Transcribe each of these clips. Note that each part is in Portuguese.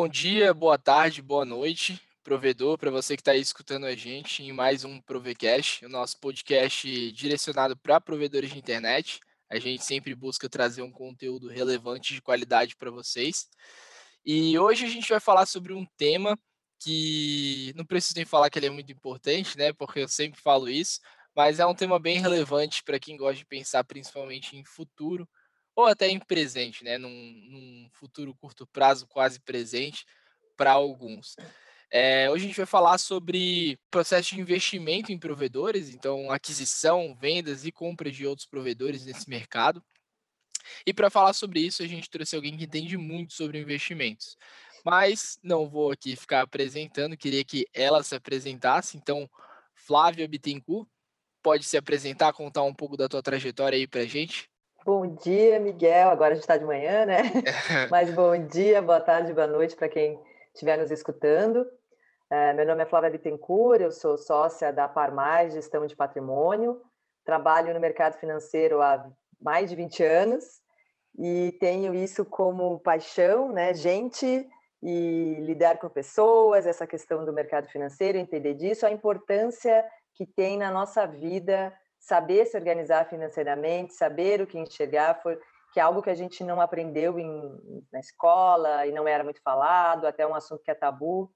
Bom dia, boa tarde, boa noite, provedor, para você que está aí escutando a gente em mais um Provecast, o nosso podcast direcionado para provedores de internet. A gente sempre busca trazer um conteúdo relevante de qualidade para vocês. E hoje a gente vai falar sobre um tema que não preciso nem falar que ele é muito importante, né? Porque eu sempre falo isso, mas é um tema bem relevante para quem gosta de pensar principalmente em futuro ou até em presente, né? Num, num futuro curto prazo, quase presente para alguns. É, hoje a gente vai falar sobre processo de investimento em provedores, então aquisição, vendas e compra de outros provedores nesse mercado. E para falar sobre isso, a gente trouxe alguém que entende muito sobre investimentos. Mas não vou aqui ficar apresentando, queria que ela se apresentasse. Então, Flávia Bittencourt, pode se apresentar, contar um pouco da tua trajetória aí para a gente? Bom dia, Miguel. Agora a gente está de manhã, né? Mas bom dia, boa tarde, boa noite para quem estiver nos escutando. É, meu nome é Flávia Bittencourt, eu sou sócia da Parmais Gestão de Patrimônio, trabalho no mercado financeiro há mais de 20 anos e tenho isso como paixão, né? Gente e lidar com pessoas, essa questão do mercado financeiro, entender disso, a importância que tem na nossa vida saber se organizar financeiramente, saber o que enxergar, foi, que é algo que a gente não aprendeu em, na escola e não era muito falado, até um assunto que é tabu,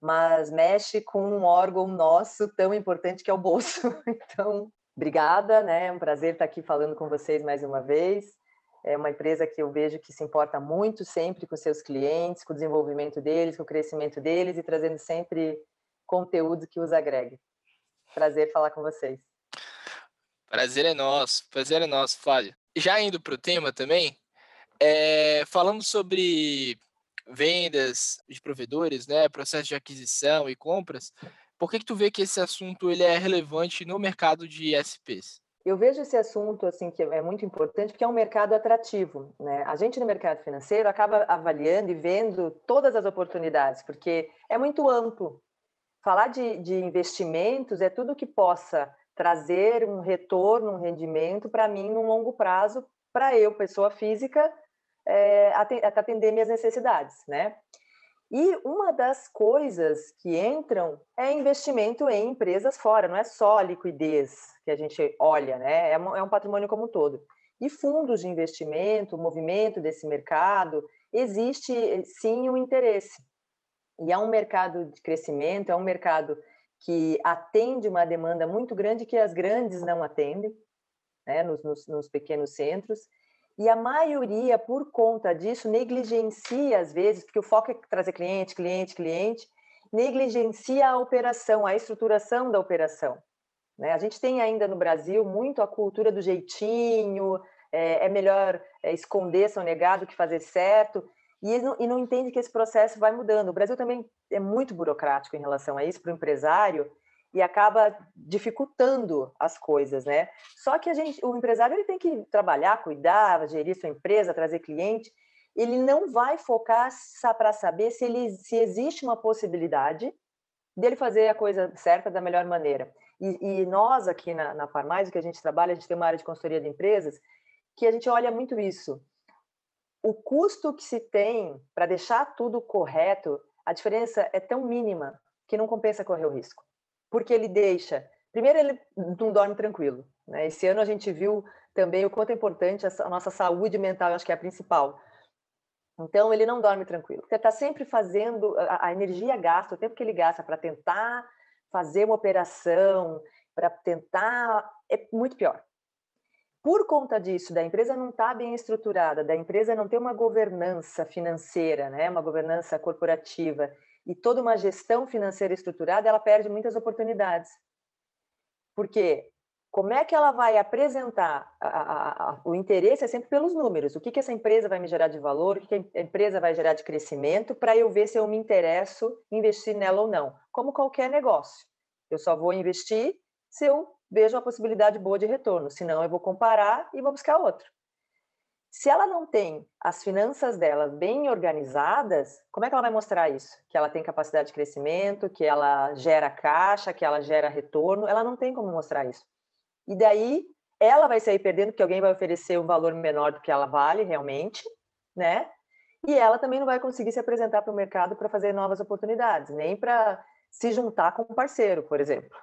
mas mexe com um órgão nosso tão importante que é o bolso. Então, obrigada, né? É um prazer estar aqui falando com vocês mais uma vez. É uma empresa que eu vejo que se importa muito sempre com seus clientes, com o desenvolvimento deles, com o crescimento deles e trazendo sempre conteúdo que os agregue. Prazer falar com vocês. Prazer é nosso, prazer é nosso, Flávio. Já indo para o tema também, é, falando sobre vendas de provedores, né, processo de aquisição e compras, por que, que tu vê que esse assunto ele é relevante no mercado de SPs? Eu vejo esse assunto assim que é muito importante porque é um mercado atrativo, né? A gente no mercado financeiro acaba avaliando e vendo todas as oportunidades porque é muito amplo. Falar de, de investimentos é tudo que possa trazer um retorno, um rendimento para mim no longo prazo, para eu, pessoa física, é, atender minhas necessidades, né? E uma das coisas que entram é investimento em empresas fora, não é só a liquidez que a gente olha, né? É um, é patrimônio como um todo. E fundos de investimento, movimento desse mercado, existe sim um interesse. E é um mercado de crescimento, é um mercado que atende uma demanda muito grande que as grandes não atendem, né, nos, nos, nos pequenos centros, e a maioria, por conta disso, negligencia às vezes, porque o foco é trazer cliente, cliente, cliente, negligencia a operação, a estruturação da operação. Né? A gente tem ainda no Brasil muito a cultura do jeitinho, é, é melhor é, esconder sonegar do que fazer certo, e não, e não entende que esse processo vai mudando. O Brasil também é muito burocrático em relação a isso para o empresário e acaba dificultando as coisas, né? Só que a gente, o empresário ele tem que trabalhar, cuidar, gerir sua empresa, trazer cliente. Ele não vai focar para saber se, ele, se existe uma possibilidade dele fazer a coisa certa da melhor maneira. E, e nós aqui na, na Farmais, que a gente trabalha, a gente tem uma área de consultoria de empresas, que a gente olha muito isso o custo que se tem para deixar tudo correto, a diferença é tão mínima que não compensa correr o risco. Porque ele deixa. Primeiro, ele não dorme tranquilo. Né? Esse ano a gente viu também o quanto é importante a nossa saúde mental, acho que é a principal. Então, ele não dorme tranquilo. Porque está sempre fazendo a, a energia gasta, o tempo que ele gasta para tentar fazer uma operação, para tentar. É muito pior por conta disso, da empresa não estar tá bem estruturada, da empresa não ter uma governança financeira, né, uma governança corporativa e toda uma gestão financeira estruturada, ela perde muitas oportunidades. Porque como é que ela vai apresentar a, a, a, o interesse é sempre pelos números. O que, que essa empresa vai me gerar de valor, o que, que a empresa vai gerar de crescimento, para eu ver se eu me interesso investir nela ou não. Como qualquer negócio. Eu só vou investir se eu vejo uma possibilidade boa de retorno, senão eu vou comparar e vou buscar outro. Se ela não tem as finanças dela bem organizadas, como é que ela vai mostrar isso? Que ela tem capacidade de crescimento, que ela gera caixa, que ela gera retorno, ela não tem como mostrar isso. E daí ela vai sair perdendo porque alguém vai oferecer um valor menor do que ela vale realmente, né? e ela também não vai conseguir se apresentar para o mercado para fazer novas oportunidades, nem para se juntar com um parceiro, por exemplo.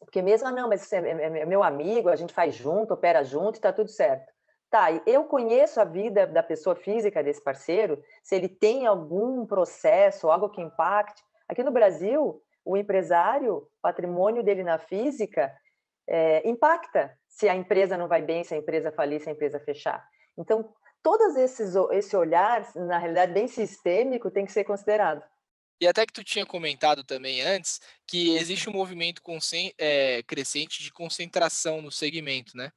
Porque mesmo, ah, não, mas é, é, é meu amigo, a gente faz junto, opera junto e está tudo certo. Tá, eu conheço a vida da pessoa física desse parceiro, se ele tem algum processo, algo que impacte. Aqui no Brasil, o empresário, patrimônio dele na física, é, impacta se a empresa não vai bem, se a empresa falir, se a empresa fechar. Então, todos esses esse olhar, na realidade bem sistêmico, tem que ser considerado. E até que tu tinha comentado também antes que existe um movimento é, crescente de concentração no segmento, né?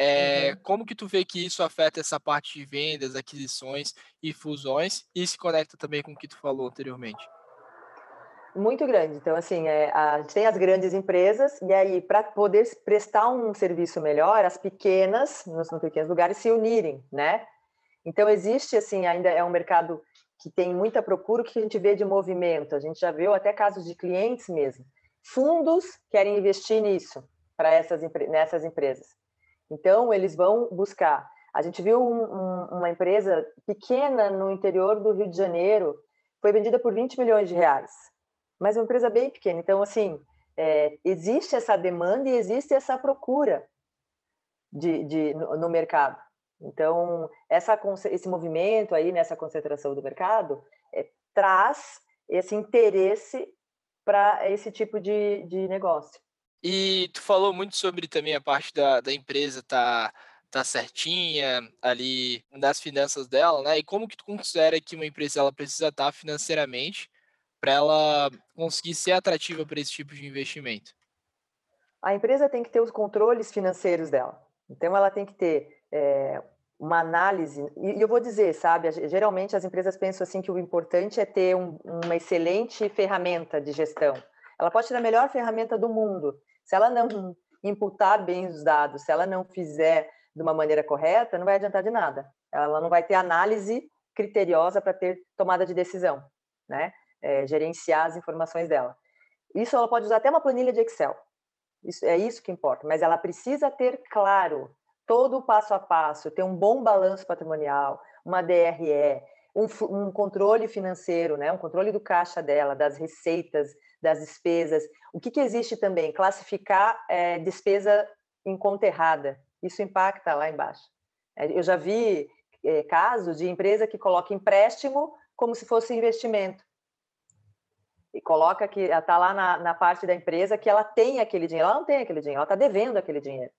É, uhum. Como que tu vê que isso afeta essa parte de vendas, aquisições e fusões e se conecta também com o que tu falou anteriormente? Muito grande. Então, assim, é, a gente tem as grandes empresas e aí, para poder prestar um serviço melhor, as pequenas, nos, nos pequenos lugares, se unirem, né? Então, existe, assim, ainda é um mercado que tem muita procura, o que a gente vê de movimento? A gente já viu até casos de clientes mesmo. Fundos querem investir nisso, para essas nessas empresas. Então, eles vão buscar. A gente viu um, um, uma empresa pequena no interior do Rio de Janeiro, foi vendida por 20 milhões de reais, mas uma empresa bem pequena. Então, assim, é, existe essa demanda e existe essa procura de, de no, no mercado. Então, essa, esse movimento aí, nessa concentração do mercado, é, traz esse interesse para esse tipo de, de negócio. E tu falou muito sobre também a parte da, da empresa tá, tá certinha ali nas finanças dela, né? E como que tu considera que uma empresa ela precisa estar tá financeiramente para ela conseguir ser atrativa para esse tipo de investimento? A empresa tem que ter os controles financeiros dela. Então, ela tem que ter é, uma análise, e eu vou dizer, sabe, geralmente as empresas pensam assim que o importante é ter um, uma excelente ferramenta de gestão. Ela pode ter a melhor ferramenta do mundo. Se ela não imputar bem os dados, se ela não fizer de uma maneira correta, não vai adiantar de nada. Ela não vai ter análise criteriosa para ter tomada de decisão, né? É, gerenciar as informações dela. Isso ela pode usar até uma planilha de Excel. Isso, é isso que importa, mas ela precisa ter claro todo o passo a passo, ter um bom balanço patrimonial, uma DRE, um, um, controle financeiro, né? um controle do caixa dela, das receitas, das despesas. O que, que existe também? Classificar é, despesa em conta errada. Isso impacta lá embaixo. É, eu já vi é, casos de empresa que coloca empréstimo como se fosse investimento. E coloca que está lá na, na parte da empresa que ela tem aquele dinheiro. Ela não tem aquele dinheiro, ela está devendo aquele dinheiro.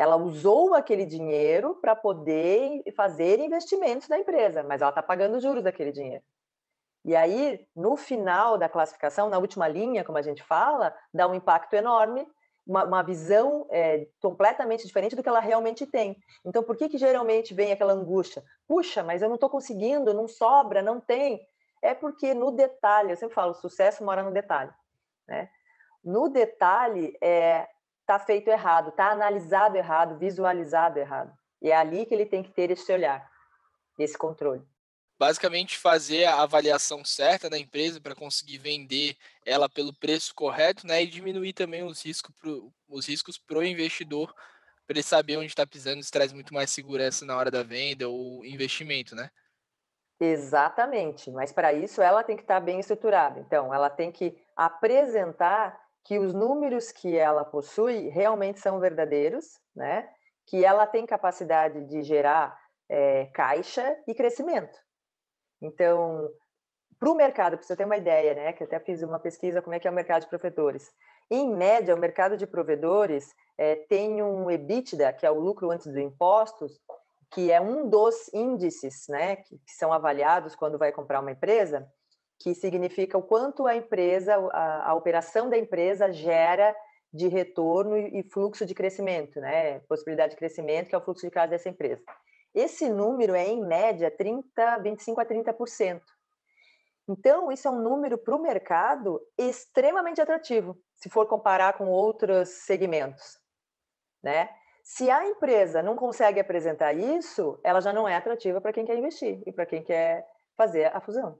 Ela usou aquele dinheiro para poder fazer investimentos na empresa, mas ela está pagando juros daquele dinheiro. E aí, no final da classificação, na última linha, como a gente fala, dá um impacto enorme, uma, uma visão é, completamente diferente do que ela realmente tem. Então, por que, que geralmente vem aquela angústia? Puxa, mas eu não estou conseguindo, não sobra, não tem. É porque no detalhe, eu sempre falo, o sucesso mora no detalhe. Né? No detalhe, é, está feito errado, está analisado errado, visualizado errado. E é ali que ele tem que ter esse olhar, esse controle. Basicamente, fazer a avaliação certa da empresa para conseguir vender ela pelo preço correto né, e diminuir também os riscos para os riscos o investidor, para ele saber onde está pisando, isso traz muito mais segurança na hora da venda ou investimento, né? Exatamente, mas para isso ela tem que estar tá bem estruturada. Então, ela tem que apresentar que os números que ela possui realmente são verdadeiros, né? que ela tem capacidade de gerar é, caixa e crescimento. Então, para o mercado, para você ter uma ideia, né, que até fiz uma pesquisa como é que é o mercado de provedores. Em média, o mercado de provedores é, tem um EBITDA, que é o lucro antes dos impostos, que é um dos índices né, que, que são avaliados quando vai comprar uma empresa, que significa o quanto a empresa, a, a operação da empresa gera de retorno e, e fluxo de crescimento, né? Possibilidade de crescimento, que é o fluxo de caixa dessa empresa. Esse número é, em média, 30, 25 a 30%. Então, isso é um número para o mercado extremamente atrativo, se for comparar com outros segmentos. Né? Se a empresa não consegue apresentar isso, ela já não é atrativa para quem quer investir e para quem quer fazer a fusão.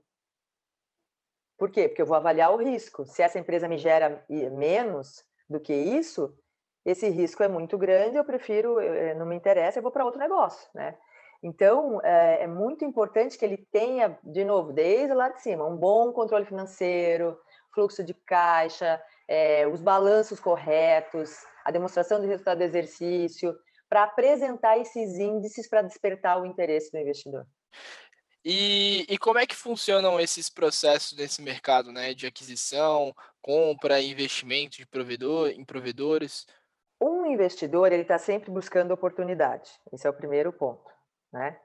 Por quê? Porque eu vou avaliar o risco. Se essa empresa me gera menos do que isso, esse risco é muito grande, eu prefiro, eh, não me interessa, eu vou para outro negócio, né? Então, é, é, muito importante que ele tenha, de novo, desde lá de cima, um bom controle financeiro, fluxo de caixa, é, os balanços corretos, a demonstração de resultado do exercício, para apresentar esses índices para despertar o interesse do investidor. E, e, como é que funcionam esses processos nesse mercado, né, de aquisição, compra, investimento de provedor, em provedores? Um investidor ele está sempre buscando oportunidade. Esse é o primeiro ponto, né?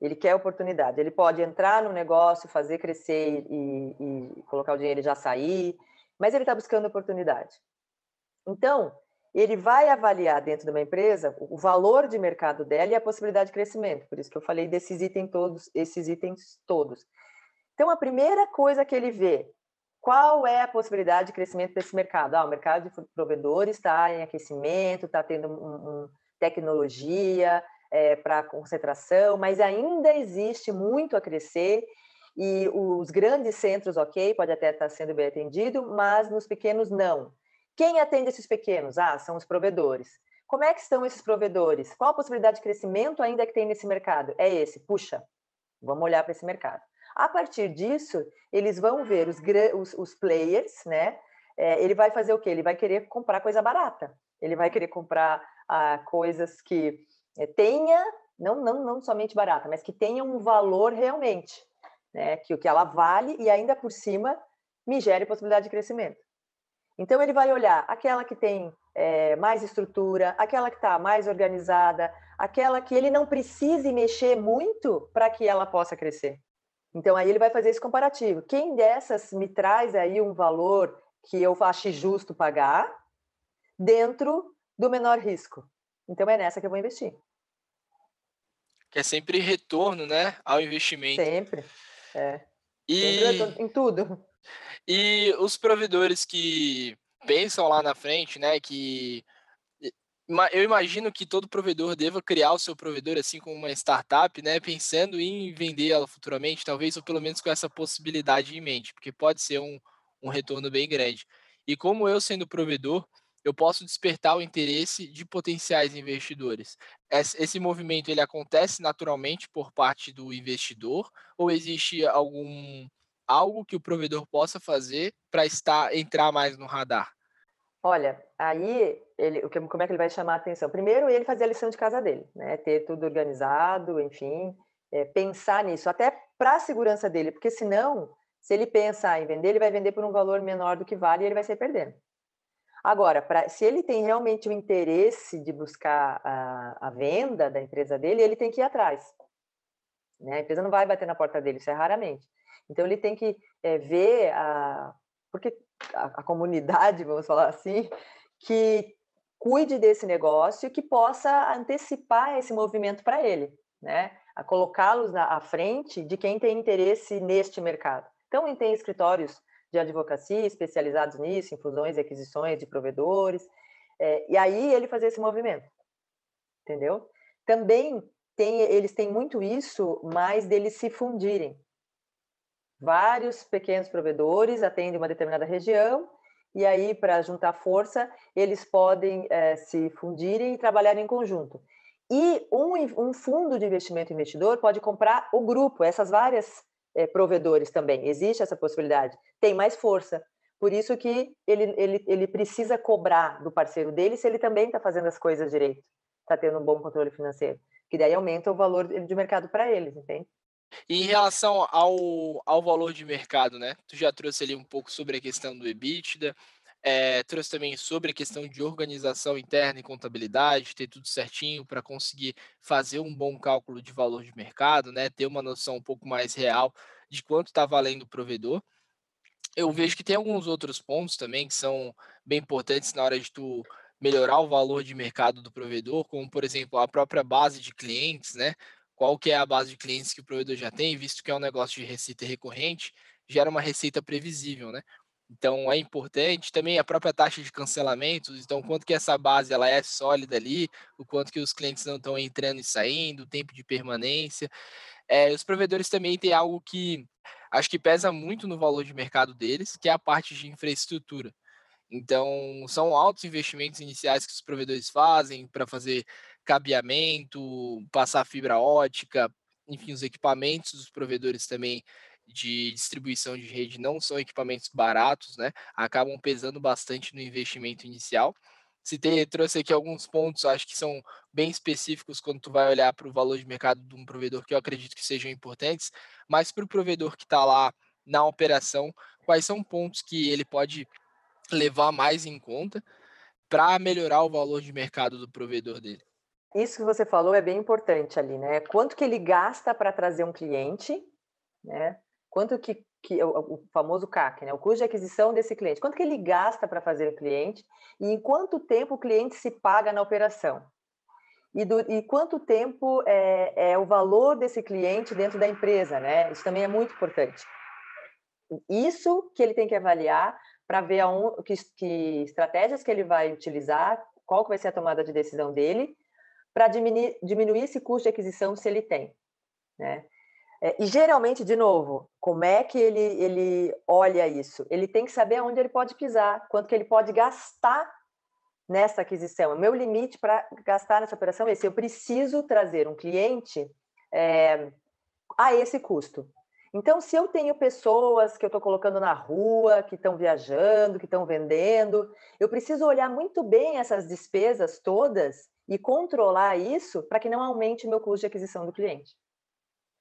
Ele quer oportunidade. Ele pode entrar no negócio, fazer crescer e, e colocar o dinheiro e já sair, mas ele está buscando oportunidade. Então, ele vai avaliar dentro de uma empresa o valor de mercado dela e a possibilidade de crescimento. Por isso que eu falei desses itens todos, esses itens todos. Então, a primeira coisa que ele vê, qual é a possibilidade de crescimento desse mercado? Ah, o mercado de provedores está em aquecimento, está tendo um, um, tecnologia é, para concentração, mas ainda existe muito a crescer e os grandes centros, ok, pode até estar sendo bem atendido, mas nos pequenos não. Quem atende esses pequenos? Ah, são os provedores. Como é que estão esses provedores? Qual a possibilidade de crescimento ainda que tem nesse mercado? É esse, puxa, vamos olhar para esse mercado. A partir disso, eles vão ver os, os, os players, né? É, ele vai fazer o quê? Ele vai querer comprar coisa barata. Ele vai querer comprar ah, coisas que é, tenha, não, não, não somente barata, mas que tenha um valor realmente, né? Que o que ela vale e ainda por cima me gere possibilidade de crescimento. Então, ele vai olhar aquela que tem é, mais estrutura, aquela que está mais organizada, aquela que ele não precise mexer muito para que ela possa crescer. Então, aí ele vai fazer esse comparativo. Quem dessas me traz aí um valor que eu ache justo pagar dentro do menor risco? Então, é nessa que eu vou investir. Que é sempre retorno, né, ao investimento. Sempre, é. E... Sempre em tudo. E os provedores que pensam lá na frente, né, que eu imagino que todo provedor deva criar o seu provedor assim como uma startup, né, pensando em vender ela futuramente, talvez ou pelo menos com essa possibilidade em mente, porque pode ser um, um retorno bem grande. E como eu sendo provedor, eu posso despertar o interesse de potenciais investidores. Esse movimento ele acontece naturalmente por parte do investidor ou existe algum algo que o provedor possa fazer para estar entrar mais no radar? Olha, aí ele, como é que ele vai chamar a atenção? Primeiro, ele fazer a lição de casa dele, né? Ter tudo organizado, enfim, é, pensar nisso, até para a segurança dele, porque senão, se ele pensar em vender, ele vai vender por um valor menor do que vale e ele vai sair perdendo. Agora, pra, se ele tem realmente o interesse de buscar a, a, venda da empresa dele, ele tem que ir atrás. Né? A empresa não vai bater na porta dele, isso é raramente. Então ele tem que é, ver a porque a, a, comunidade, vamos falar assim, que cuide desse negócio e que possa antecipar esse movimento para ele, né? A colocá-los à frente de quem tem interesse neste mercado. Então, tem escritórios de advocacia especializados nisso, em fusões e aquisições de provedores, é, e aí ele fazer esse movimento, entendeu? Também tem, eles têm muito isso, mas deles se fundirem vários pequenos provedores atendem uma determinada região, e aí, para juntar força, eles podem é, se fundirem e trabalhar em conjunto. E um, um, fundo de investimento investidor pode comprar o grupo, essas várias é, provedores também. Existe essa possibilidade. Tem mais força. Por isso que ele, ele, ele precisa cobrar do parceiro dele se ele também está fazendo as coisas direito, está tendo um bom controle financeiro. Que daí aumenta o valor de mercado para eles, entende? E em relação ao, ao valor de mercado, né? Tu já trouxe ali um pouco sobre a questão do EBITDA, é, trouxe também sobre a questão de organização interna e contabilidade, ter tudo certinho para conseguir fazer um bom cálculo de valor de mercado, né? Ter uma noção um pouco mais real de quanto está valendo o provedor. Eu vejo que tem alguns outros pontos também que são bem importantes na hora de tu melhorar o valor de mercado do provedor, como por exemplo a própria base de clientes, né? Qual que é a base de clientes que o provedor já tem, visto que é um negócio de receita recorrente, gera uma receita previsível, né? Então é importante também a própria taxa de cancelamentos, então quanto que essa base ela é sólida ali, o quanto que os clientes não estão entrando e saindo, o tempo de permanência. É, os provedores também têm algo que acho que pesa muito no valor de mercado deles, que é a parte de infraestrutura. Então, são altos investimentos iniciais que os provedores fazem para fazer cabeamento, passar fibra ótica, enfim, os equipamentos dos provedores também de distribuição de rede não são equipamentos baratos, né? Acabam pesando bastante no investimento inicial. Citei, trouxe aqui alguns pontos, acho que são bem específicos quando tu vai olhar para o valor de mercado de um provedor que eu acredito que sejam importantes, mas para o provedor que está lá na operação, quais são pontos que ele pode levar mais em conta para melhorar o valor de mercado do provedor dele? Isso que você falou é bem importante ali, né? Quanto que ele gasta para trazer um cliente, né? Quanto que, que o, o, famoso CAC, né? O custo de aquisição desse cliente. Quanto que ele gasta para fazer o cliente e em quanto tempo o cliente se paga na operação? E, do, e quanto tempo é, é o valor desse cliente dentro da empresa, né? Isso também é muito importante. Isso que ele tem que avaliar para ver aonde, que, que estratégias que ele vai utilizar, qual que vai ser a tomada de decisão dele, para diminuir, diminuir esse custo de aquisição se ele tem. Né? É, e geralmente, de novo, como é que ele, ele olha isso? Ele tem que saber onde ele pode pisar, quanto que ele pode gastar nessa aquisição. O meu limite para gastar nessa operação é esse. Eu preciso trazer um cliente é, a esse custo. Então, se eu tenho pessoas que eu estou colocando na rua, que estão viajando, que estão vendendo, eu preciso olhar muito bem essas despesas todas e controlar isso para que não aumente meu custo de aquisição do cliente.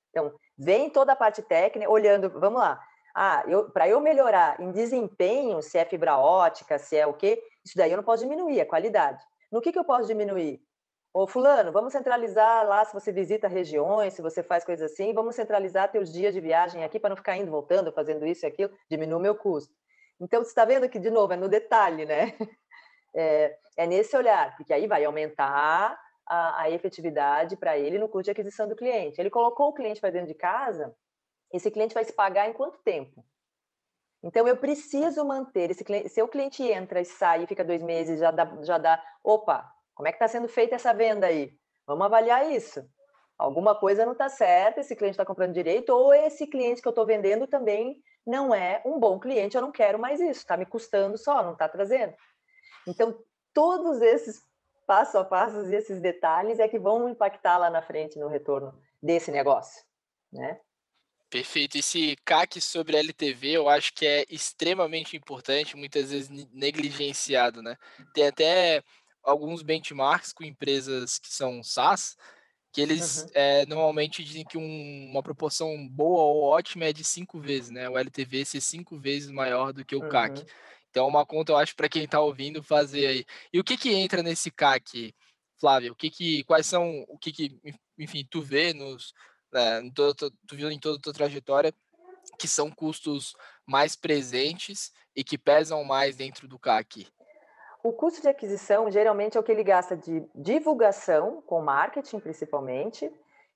Então, vem toda a parte técnica, olhando, vamos lá. Ah, para eu melhorar em desempenho, se é fibra ótica, se é o quê, isso daí eu não posso diminuir a qualidade. No que, que eu posso diminuir? Ô, fulano, vamos centralizar lá, se você visita regiões, se você faz coisas assim, vamos centralizar teus dias de viagem aqui para não ficar indo, voltando, fazendo isso e aquilo, diminui o meu custo. Então, você está vendo que, de novo, é no detalhe, né? É, é nesse olhar, porque aí vai aumentar a, a efetividade para ele no custo de aquisição do cliente. Ele colocou o cliente para dentro de casa, esse cliente vai se pagar em quanto tempo? Então, eu preciso manter esse cliente. Se o cliente entra e sai e fica dois meses, já dá, já dá opa, como é que está sendo feita essa venda aí? Vamos avaliar isso. Alguma coisa não está certa, esse cliente está comprando direito, ou esse cliente que eu estou vendendo também não é um bom cliente, eu não quero mais isso, está me custando só, não está trazendo. Então, todos esses passo a passo e esses detalhes é que vão impactar lá na frente no retorno desse negócio, né? Perfeito. Esse CAC sobre LTV eu acho que é extremamente importante, muitas vezes negligenciado, né? Tem até alguns benchmarks com empresas que são SaaS, que eles uhum. é, normalmente dizem que um, uma proporção boa ou ótima é de cinco vezes, né? O LTV ser cinco vezes maior do que o uhum. CAC. Então, uma conta, eu acho, para quem está ouvindo fazer aí. E o que que entra nesse CAC, Flávio? O que que, quais são, o que que, enfim, tu vê nos, né, todo, tu viu em toda a tua trajetória, que são custos mais presentes e que pesam mais dentro do CAC? O custo de aquisição geralmente é o que ele gasta de divulgação, com marketing principalmente,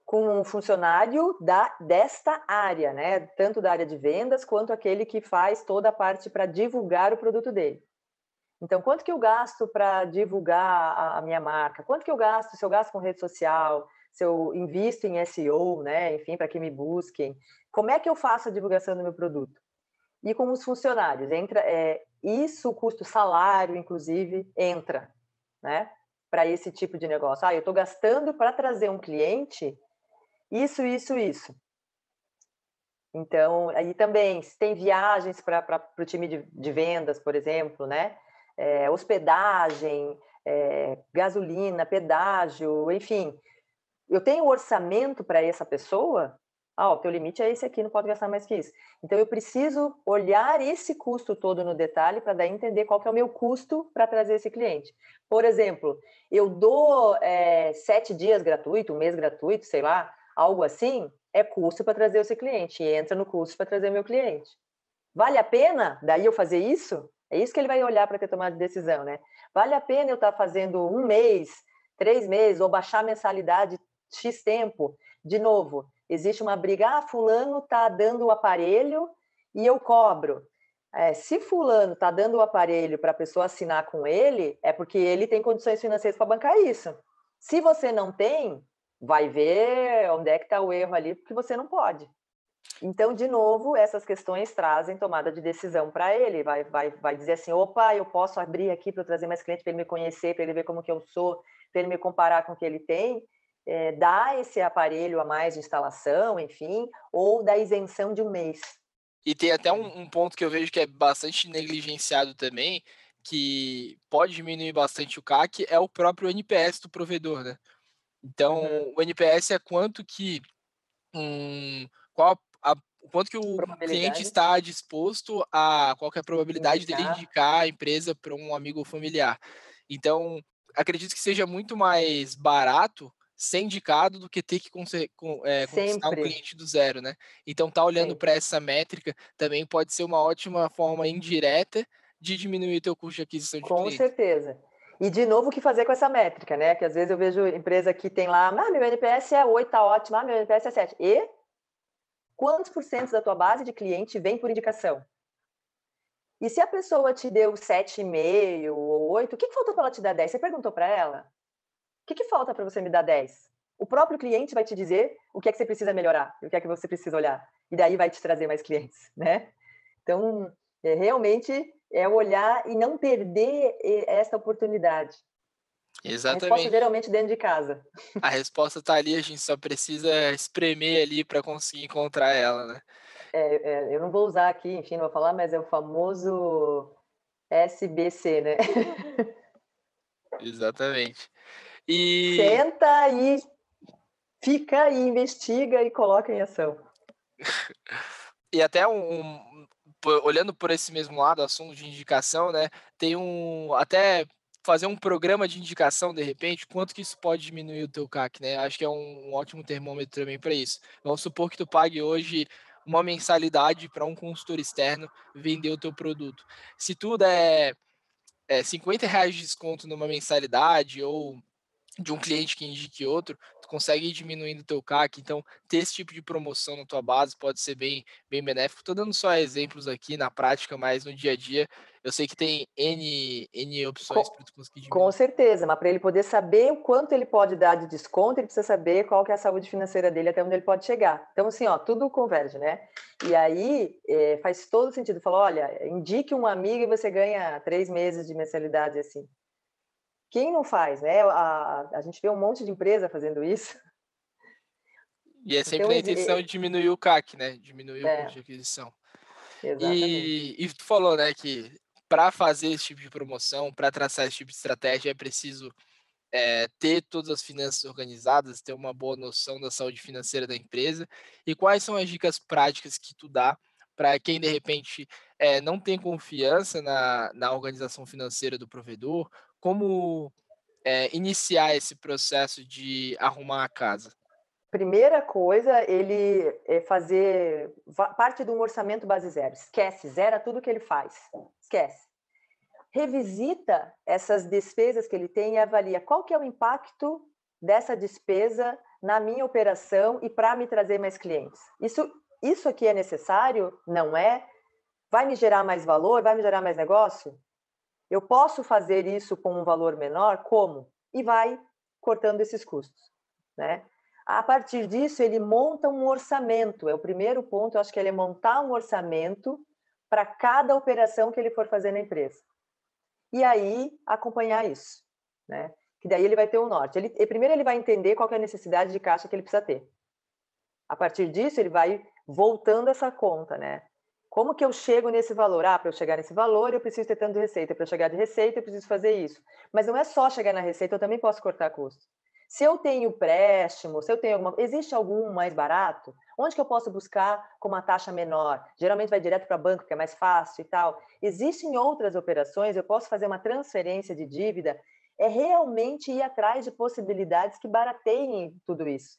com um funcionário da, desta área, né? tanto da área de vendas quanto aquele que faz toda a parte para divulgar o produto dele. Então, quanto que eu gasto para divulgar a, minha marca? Quanto que eu gasto se eu gasto com rede social? Se eu invisto em SEO, né? Enfim, para que me busquem. Como é que eu faço a divulgação do meu produto? E com os funcionários, entra é, isso, custo salário, inclusive, entra, né? Para esse tipo de negócio. Ah, eu estou gastando para trazer um cliente isso, isso, isso. Então, aí também, se tem viagens para o time de, de, vendas, por exemplo, né? É, hospedagem, é, gasolina, pedágio, enfim. Eu tenho orçamento para essa pessoa, ah, o teu limite é esse aqui, não pode gastar mais que isso. Então, eu preciso olhar esse custo todo no detalhe para daí entender qual que é o meu custo para trazer esse cliente. Por exemplo, eu dou é, sete dias gratuito, um mês gratuito, sei lá, algo assim, é custo para trazer esse cliente, e entra no custo para trazer meu cliente. Vale a pena daí eu fazer isso? É isso que ele vai olhar para ter tomado de decisão, né? Vale a pena eu estar tá fazendo um mês, três meses, ou baixar a mensalidade X tempo? De novo, existe uma briga, ah, fulano está dando o aparelho e eu cobro. É, se fulano está dando o aparelho para a pessoa assinar com ele, é porque ele tem condições financeiras para bancar isso. Se você não tem, vai ver onde é que está o erro ali, porque você não pode. Então, de novo, essas questões trazem tomada de decisão para ele. Vai, vai, vai dizer assim: opa, eu posso abrir aqui para trazer mais cliente para ele me conhecer, para ele ver como que eu sou, para ele me comparar com o que ele tem, é, dá esse aparelho a mais de instalação, enfim, ou da isenção de um mês. E tem até um, um, ponto que eu vejo que é bastante negligenciado também, que pode diminuir bastante o CAC, é o próprio NPS do provedor, né? Então, uhum. o NPS é quanto que um, qual a, quanto que o cliente está disposto a qual é a probabilidade indicar. dele indicar a empresa para um amigo familiar. Então, acredito que seja muito mais barato ser indicado do que ter que é, conquistar um cliente do zero, né? Então, tá olhando para essa métrica também pode ser uma ótima forma indireta de diminuir o teu custo de aquisição de Com cliente. certeza. E, de novo, o que fazer com essa métrica, né? Que às vezes eu vejo empresa que tem lá, ah, meu NPS é 8, tá ótimo, ah, meu NPS é 7. E quantos por cento da tua base de cliente vem por indicação? E se a pessoa te deu 7,5 ou 8, o que, que faltou para ela te dar 10? Você perguntou para ela? O que, que falta para você me dar 10? O próprio cliente vai te dizer o que é que você precisa melhorar, o que é que você precisa olhar. E daí vai te trazer mais clientes, né? Então, é, realmente é olhar e não perder essa oportunidade. Exatamente. A resposta geralmente dentro de casa. A resposta está ali, a gente só precisa espremer ali para conseguir encontrar ela, né? É, é, eu não vou usar aqui, enfim, não vou falar, mas é o famoso SBC, né? Exatamente. E... Senta e fica e investiga e coloca em ação. e até um, olhando por esse mesmo lado, assunto de indicação, né? Tem um até fazer um programa de indicação de repente, quanto que isso pode diminuir o teu CAC, né? Acho que é um, um ótimo termômetro também para isso. Vamos supor que tu pague hoje uma mensalidade para um consultor externo vender o teu produto. Se tu der é, 50 reais de desconto numa mensalidade ou de um cliente que indique outro, tu consegue ir diminuindo o teu CAC. Então, ter esse tipo de promoção na tua base pode ser bem, bem benéfico. Estou dando só exemplos aqui na prática, mas no dia a dia eu sei que tem N, N opções para tu conseguir diminuir. Com certeza, mas para ele poder saber o quanto ele pode dar de desconto, ele precisa saber qual que é a saúde financeira dele, até onde ele pode chegar. Então, assim, ó, tudo converge, né? E aí é, faz todo sentido. Falou, olha, indique um amigo e você ganha três meses de mensalidade, assim. Quem não faz, né? A, a gente vê um monte de empresa fazendo isso. E é sempre então, a intenção de diminuir o CAC, né? Diminuir é, o custo de aquisição. Exatamente. E, e tu falou, né, que para fazer esse tipo de promoção, para traçar esse tipo de estratégia, é preciso é, ter todas as finanças organizadas, ter uma boa noção da saúde financeira da empresa. E quais são as dicas práticas que tu dá para quem de repente é, não tem confiança na, na organização financeira do provedor como é, iniciar esse processo de arrumar a casa? Primeira coisa, ele é fazer parte de um orçamento base zero. Esquece, zera tudo que ele faz. Esquece. Revisita essas despesas que ele tem e avalia qual que é o impacto dessa despesa na minha operação e para me trazer mais clientes. Isso, isso aqui é necessário? Não é? Vai me gerar mais valor? Vai me gerar mais negócio? Eu posso fazer isso com um valor menor? Como? E vai cortando esses custos, né? A partir disso, ele monta um orçamento. É o primeiro ponto, eu acho que ele é montar um orçamento para cada operação que ele for fazer na empresa. E aí, acompanhar isso, né? Que daí ele vai ter um norte. Ele, primeiro, ele vai entender qual é a necessidade de caixa que ele precisa ter. A partir disso, ele vai voltando essa conta, né? Como que eu chego nesse valor? Ah, para eu chegar nesse valor, eu preciso ter tanto de receita. Para eu chegar de receita, eu preciso fazer isso. Mas não é só chegar na receita, eu também posso cortar custos. Se eu tenho empréstimo, se eu tenho alguma. Existe algum mais barato? Onde que eu posso buscar com uma taxa menor? Geralmente vai direto para banco, que é mais fácil e tal. Existem outras operações, eu posso fazer uma transferência de dívida. É realmente ir atrás de possibilidades que barateiem tudo isso.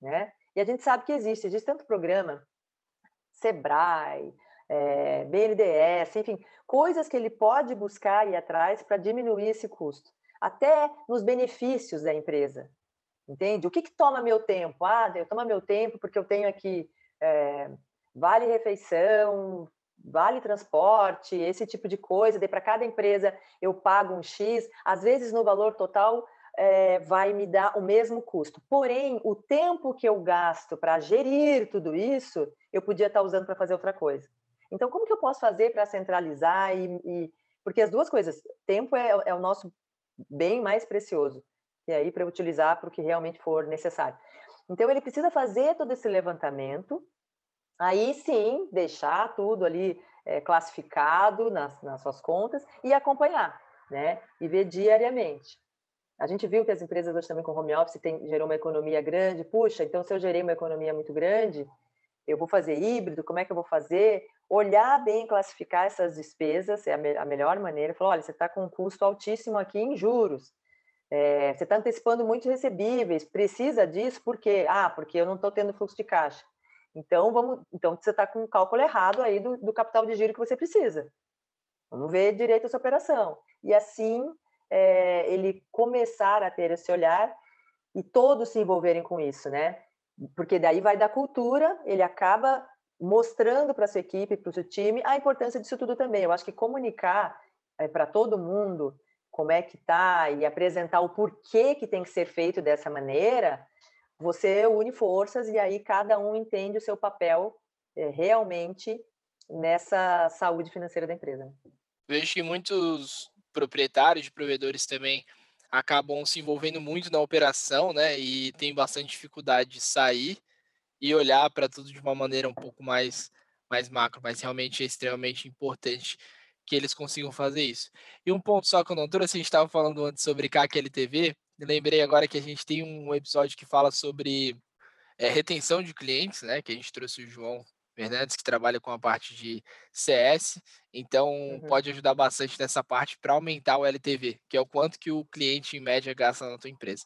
Né? E a gente sabe que existe, existe tanto programa, Sebrae, é, BNDES, enfim, coisas que ele pode buscar e atrás para diminuir esse custo, até nos benefícios da empresa, entende? O que, que toma meu tempo? Ah, eu tomo meu tempo porque eu tenho aqui é, vale refeição, vale transporte, esse tipo de coisa, daí para cada empresa eu pago um X, às vezes no valor total é, vai me dar o mesmo custo. Porém, o tempo que eu gasto para gerir tudo isso, eu podia estar tá usando para fazer outra coisa. Então, como que eu posso fazer para centralizar e, e, Porque as duas coisas, tempo é, é, o nosso bem mais precioso. e aí para utilizar para o que realmente for necessário. Então ele precisa fazer todo esse levantamento, aí sim deixar tudo ali é, classificado nas, nas suas contas e acompanhar, né? E ver diariamente. A gente viu que as empresas hoje também com home office tem, gerou uma economia grande. Puxa, então se eu gerei uma economia muito grande, eu vou fazer híbrido, como é que eu vou fazer? Olhar bem, classificar essas despesas é a, me a melhor maneira. Falar, olha, você está com um custo altíssimo aqui em juros. É, você está antecipando muitos recebíveis, precisa disso por quê? Ah, porque eu não estou tendo fluxo de caixa. Então, vamos, então você está com um cálculo errado aí do, do, capital de giro que você precisa. Vamos ver direito essa operação. E assim, é, ele começar a ter esse olhar e todos se envolverem com isso, né? Porque daí vai da cultura, ele acaba mostrando para sua equipe, para o seu time, a importância disso tudo também. Eu acho que comunicar é, para todo mundo como é que tá e apresentar o porquê que tem que ser feito dessa maneira, você une forças e aí cada um entende o seu papel é, realmente nessa saúde financeira da empresa. Né? Vejo que muitos proprietários de provedores também acabam se envolvendo muito na operação, né? E tem bastante dificuldade de sair e olhar para tudo de uma maneira um pouco mais mais macro, mas realmente é extremamente importante que eles consigam fazer isso. E um ponto só que eu não trouxe, a gente estava falando antes sobre KQLTV, lembrei agora que a gente tem um episódio que fala sobre é, retenção de clientes, né? Que a gente trouxe o João Fernandes, que trabalha com a parte de CS, então uhum. pode ajudar bastante nessa parte para aumentar o LTV, que é o quanto que o cliente em média gasta na tua empresa.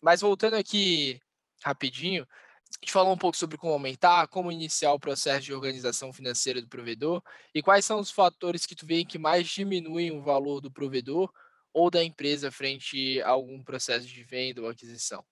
Mas voltando aqui rapidinho, a gente falou um pouco sobre como aumentar, como iniciar o processo de organização financeira do provedor e quais são os fatores que tu vê que mais diminuem o valor do provedor ou da empresa frente a algum processo de venda ou aquisição.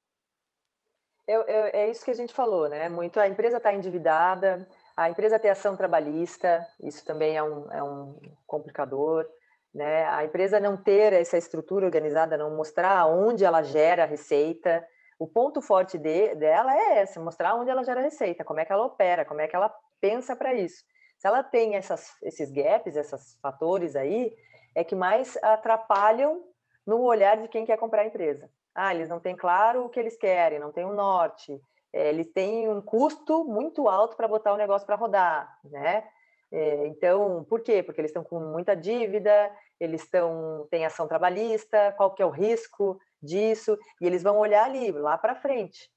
É, é, é isso que a gente falou, né? Muito a empresa está endividada, a empresa tem ação trabalhista, isso também é um, é um complicador. Né? A empresa não ter essa estrutura organizada, não mostrar onde ela gera receita, o ponto forte de, dela é esse, mostrar onde ela gera receita, como é que ela opera, como é que ela pensa para isso. Se ela tem essas, esses gaps, esses fatores aí, é que mais atrapalham no olhar de quem quer comprar a empresa. Ah, eles não têm claro o que eles querem, não têm um norte, é, eles têm um custo muito alto para botar o negócio para rodar, né? É, então, por quê? Porque eles estão com muita dívida, eles estão têm ação trabalhista, qual que é o risco? Disso, e eles vão olhar ali, lá para frente.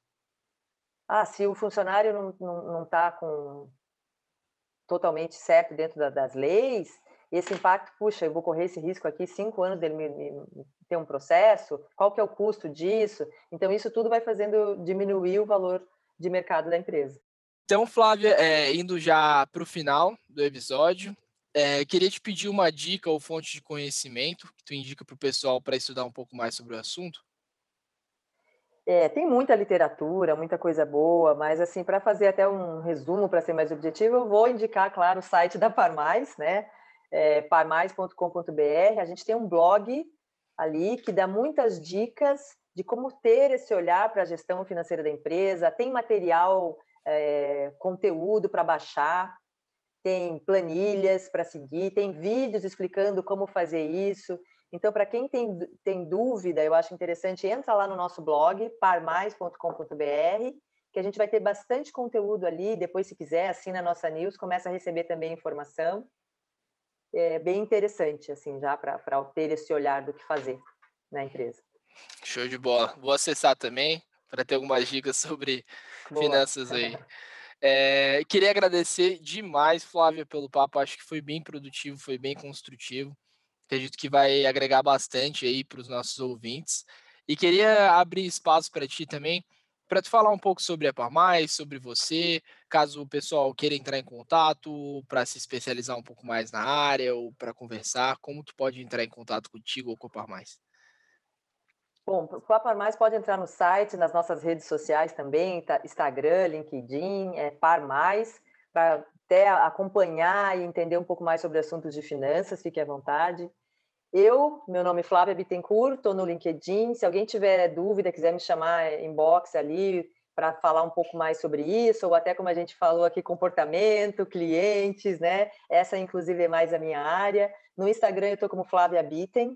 Ah, se o funcionário não está não, não tá com totalmente certo dentro da, das leis, esse impacto, puxa, eu vou correr esse risco aqui, cinco anos dele me, me, ter um processo, qual que é o custo disso? Então, isso tudo vai fazendo diminuir o valor de mercado da empresa. Então, Flávia, é, indo já para o final do episódio, é, queria te pedir uma dica ou fonte de conhecimento que tu indica para o pessoal para estudar um pouco mais sobre o assunto. É, tem muita literatura, muita coisa boa, mas assim, para fazer até um resumo, para ser mais objetivo, eu vou indicar, claro, o site da Parmais, né? É, parmais.com.br. A gente tem um blog ali que dá muitas dicas de como ter esse olhar para a gestão financeira da empresa, tem material, é, conteúdo para baixar, tem planilhas para seguir, tem vídeos explicando como fazer isso. Então, para quem tem, tem dúvida, eu acho interessante, entra lá no nosso blog, parmais.com.br, que a gente vai ter bastante conteúdo ali. Depois, se quiser, assina a nossa news, começa a receber também informação. É bem interessante, assim, já para ter esse olhar do que fazer na empresa. Show de bola. Vou acessar também para ter algumas dicas sobre Boa. finanças aí. É, queria agradecer demais, Flávia, pelo papo. Acho que foi bem produtivo, foi bem construtivo. Acredito que vai agregar bastante aí para os nossos ouvintes. E queria abrir espaço para ti também, para te falar um pouco sobre a Parmais, sobre você, caso o pessoal queira entrar em contato para se especializar um pouco mais na área ou para conversar, como tu pode entrar em contato contigo ou com a Parmais? Bom, a Mais pode entrar no site, nas nossas redes sociais também, tá, Instagram, LinkedIn, é Par Mais, para até acompanhar e entender um pouco mais sobre assuntos de finanças, fique à vontade. Eu, meu nome é Flávia Bittencourt, estou no LinkedIn. Se alguém tiver dúvida, quiser me chamar inbox ali para falar um pouco mais sobre isso, ou até como a gente falou aqui, comportamento, clientes, né? Essa, inclusive, é mais a minha área. No Instagram, eu estou como Flávia Bitten,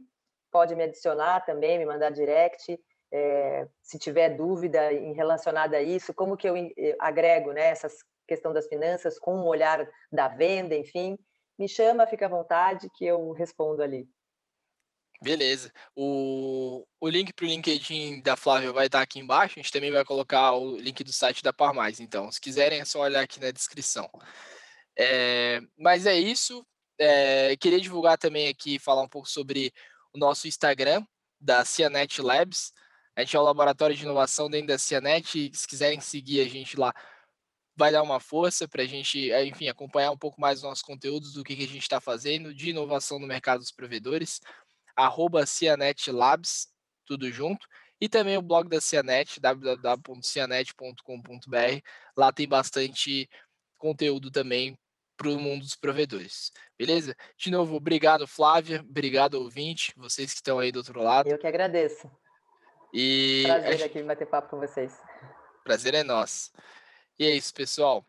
pode me adicionar também, me mandar direct. É, se tiver dúvida em relacionada a isso, como que eu eh, agrego né, essa questão das finanças com um olhar da venda, enfim, me chama, fica à vontade que eu respondo ali. Beleza. O, o link para o LinkedIn da Flávia vai estar aqui embaixo. A gente também vai colocar o link do site da Par Mais. Então, se quiserem, é só olhar aqui na descrição. É, mas é isso. É, queria divulgar também aqui, falar um pouco sobre o nosso Instagram da Cianet Labs. A gente é um laboratório de inovação dentro da Cianet. Se quiserem seguir a gente lá, vai dar uma força para a gente, enfim, acompanhar um pouco mais os nossos conteúdos do que, que a gente está fazendo de inovação no mercado dos provedores arroba Cianet Labs, tudo junto, e também o blog da Cianet, www.cianet.com.br. Lá tem bastante conteúdo também para o mundo dos provedores. Beleza? De novo, obrigado, Flávia. Obrigado, ouvinte, vocês que estão aí do outro lado. Eu que agradeço. E Prazer aqui bater papo com vocês. Prazer é nosso. E é isso, pessoal.